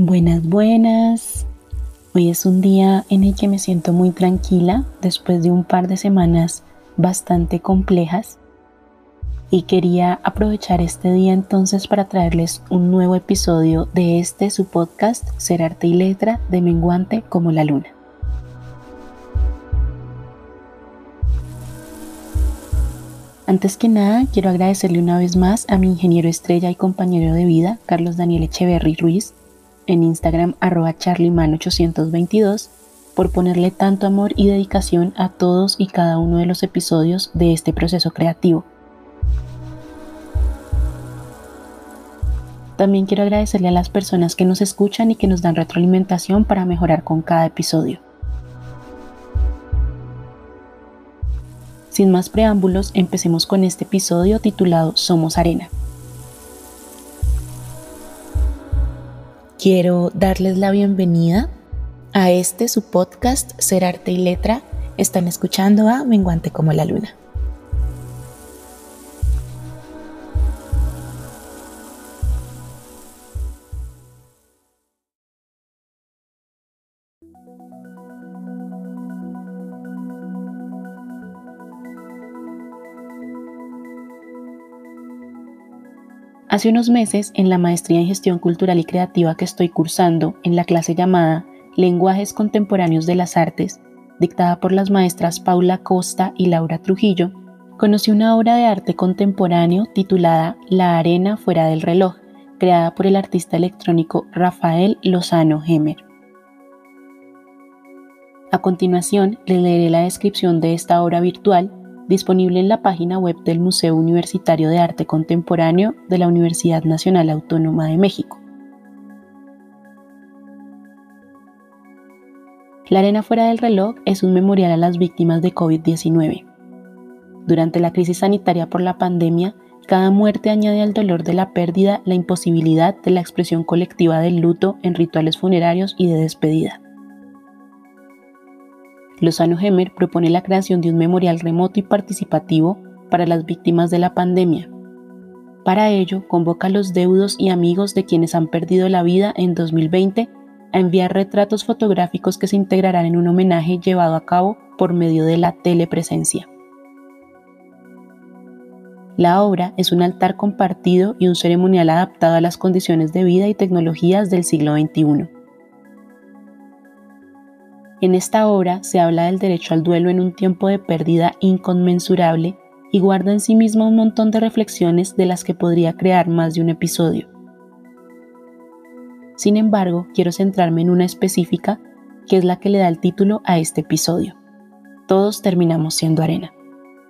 Buenas, buenas. Hoy es un día en el que me siento muy tranquila después de un par de semanas bastante complejas y quería aprovechar este día entonces para traerles un nuevo episodio de este su podcast Ser Arte y Letra de Menguante como la Luna. Antes que nada, quiero agradecerle una vez más a mi ingeniero estrella y compañero de vida, Carlos Daniel Echeverry Ruiz, en Instagram arroba charlyman822 por ponerle tanto amor y dedicación a todos y cada uno de los episodios de este proceso creativo. También quiero agradecerle a las personas que nos escuchan y que nos dan retroalimentación para mejorar con cada episodio. Sin más preámbulos, empecemos con este episodio titulado Somos Arena. Quiero darles la bienvenida a este su podcast Ser Arte y Letra. Están escuchando a Menguante como la Luna. Hace unos meses, en la maestría en gestión cultural y creativa que estoy cursando, en la clase llamada Lenguajes Contemporáneos de las Artes, dictada por las maestras Paula Costa y Laura Trujillo, conocí una obra de arte contemporáneo titulada La arena fuera del reloj, creada por el artista electrónico Rafael Lozano Hemer. A continuación, le leeré la descripción de esta obra virtual disponible en la página web del Museo Universitario de Arte Contemporáneo de la Universidad Nacional Autónoma de México. La arena fuera del reloj es un memorial a las víctimas de COVID-19. Durante la crisis sanitaria por la pandemia, cada muerte añade al dolor de la pérdida la imposibilidad de la expresión colectiva del luto en rituales funerarios y de despedida. Lozano Hemer propone la creación de un memorial remoto y participativo para las víctimas de la pandemia. Para ello, convoca a los deudos y amigos de quienes han perdido la vida en 2020 a enviar retratos fotográficos que se integrarán en un homenaje llevado a cabo por medio de la telepresencia. La obra es un altar compartido y un ceremonial adaptado a las condiciones de vida y tecnologías del siglo XXI. En esta obra se habla del derecho al duelo en un tiempo de pérdida inconmensurable y guarda en sí misma un montón de reflexiones de las que podría crear más de un episodio. Sin embargo, quiero centrarme en una específica que es la que le da el título a este episodio. Todos terminamos siendo arena.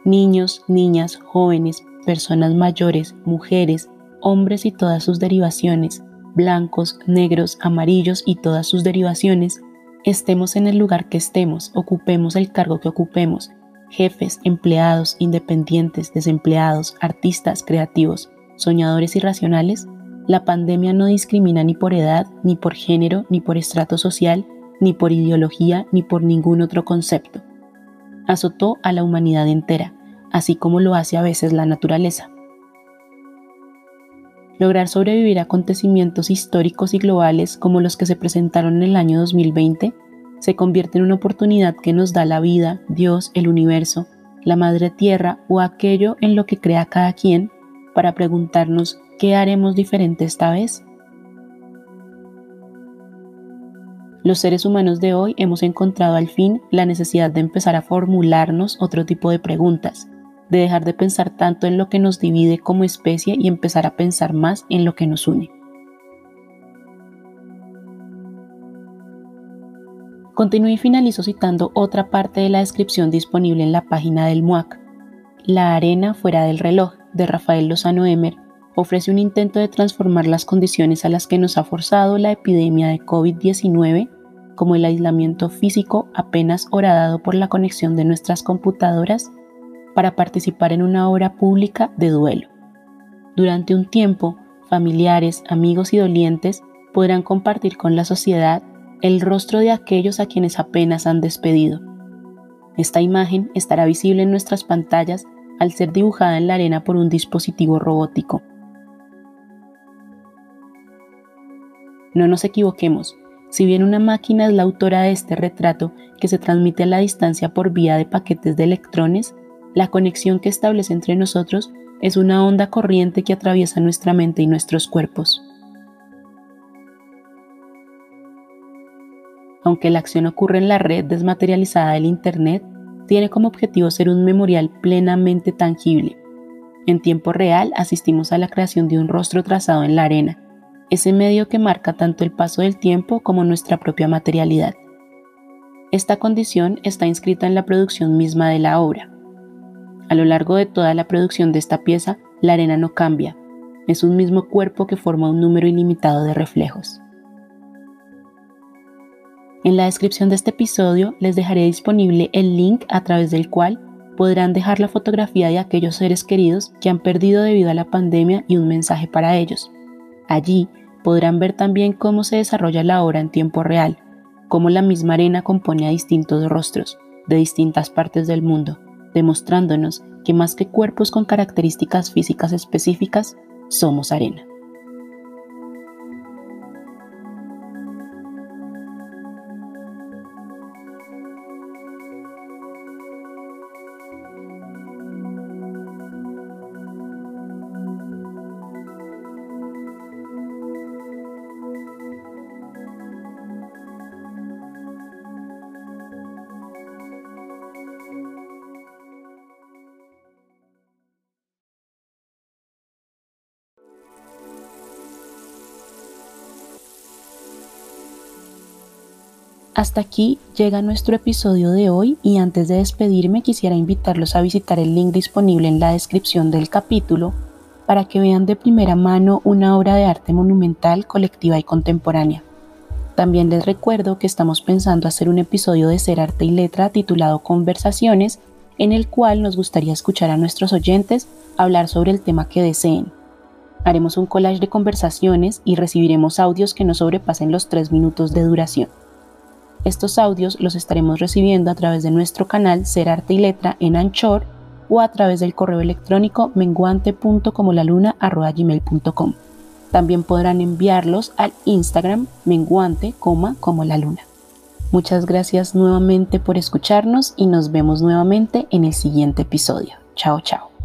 Niños, niñas, jóvenes, personas mayores, mujeres, hombres y todas sus derivaciones, blancos, negros, amarillos y todas sus derivaciones, Estemos en el lugar que estemos, ocupemos el cargo que ocupemos, jefes, empleados, independientes, desempleados, artistas, creativos, soñadores y racionales, la pandemia no discrimina ni por edad, ni por género, ni por estrato social, ni por ideología, ni por ningún otro concepto. Azotó a la humanidad entera, así como lo hace a veces la naturaleza. Lograr sobrevivir a acontecimientos históricos y globales como los que se presentaron en el año 2020 se convierte en una oportunidad que nos da la vida, Dios, el universo, la madre tierra o aquello en lo que crea cada quien para preguntarnos qué haremos diferente esta vez. Los seres humanos de hoy hemos encontrado al fin la necesidad de empezar a formularnos otro tipo de preguntas, de dejar de pensar tanto en lo que nos divide como especie y empezar a pensar más en lo que nos une. Continúo y finalizo citando otra parte de la descripción disponible en la página del MUAC. La arena fuera del reloj, de Rafael Lozano Emer, ofrece un intento de transformar las condiciones a las que nos ha forzado la epidemia de COVID-19, como el aislamiento físico apenas horadado por la conexión de nuestras computadoras para participar en una obra pública de duelo. Durante un tiempo, familiares, amigos y dolientes podrán compartir con la sociedad el rostro de aquellos a quienes apenas han despedido. Esta imagen estará visible en nuestras pantallas al ser dibujada en la arena por un dispositivo robótico. No nos equivoquemos, si bien una máquina es la autora de este retrato que se transmite a la distancia por vía de paquetes de electrones, la conexión que establece entre nosotros es una onda corriente que atraviesa nuestra mente y nuestros cuerpos. Aunque la acción ocurre en la red desmaterializada del Internet, tiene como objetivo ser un memorial plenamente tangible. En tiempo real asistimos a la creación de un rostro trazado en la arena, ese medio que marca tanto el paso del tiempo como nuestra propia materialidad. Esta condición está inscrita en la producción misma de la obra. A lo largo de toda la producción de esta pieza, la arena no cambia, es un mismo cuerpo que forma un número ilimitado de reflejos. En la descripción de este episodio les dejaré disponible el link a través del cual podrán dejar la fotografía de aquellos seres queridos que han perdido debido a la pandemia y un mensaje para ellos. Allí podrán ver también cómo se desarrolla la obra en tiempo real, cómo la misma arena compone a distintos rostros de distintas partes del mundo, demostrándonos que más que cuerpos con características físicas específicas, somos arena. Hasta aquí llega nuestro episodio de hoy y antes de despedirme quisiera invitarlos a visitar el link disponible en la descripción del capítulo para que vean de primera mano una obra de arte monumental, colectiva y contemporánea. También les recuerdo que estamos pensando hacer un episodio de Ser Arte y Letra titulado Conversaciones, en el cual nos gustaría escuchar a nuestros oyentes hablar sobre el tema que deseen. Haremos un collage de conversaciones y recibiremos audios que no sobrepasen los tres minutos de duración. Estos audios los estaremos recibiendo a través de nuestro canal Ser Arte y Letra en Anchor o a través del correo electrónico menguante.comolaluna.gmail.com. También podrán enviarlos al Instagram menguante, como la luna. Muchas gracias nuevamente por escucharnos y nos vemos nuevamente en el siguiente episodio. Chao, chao.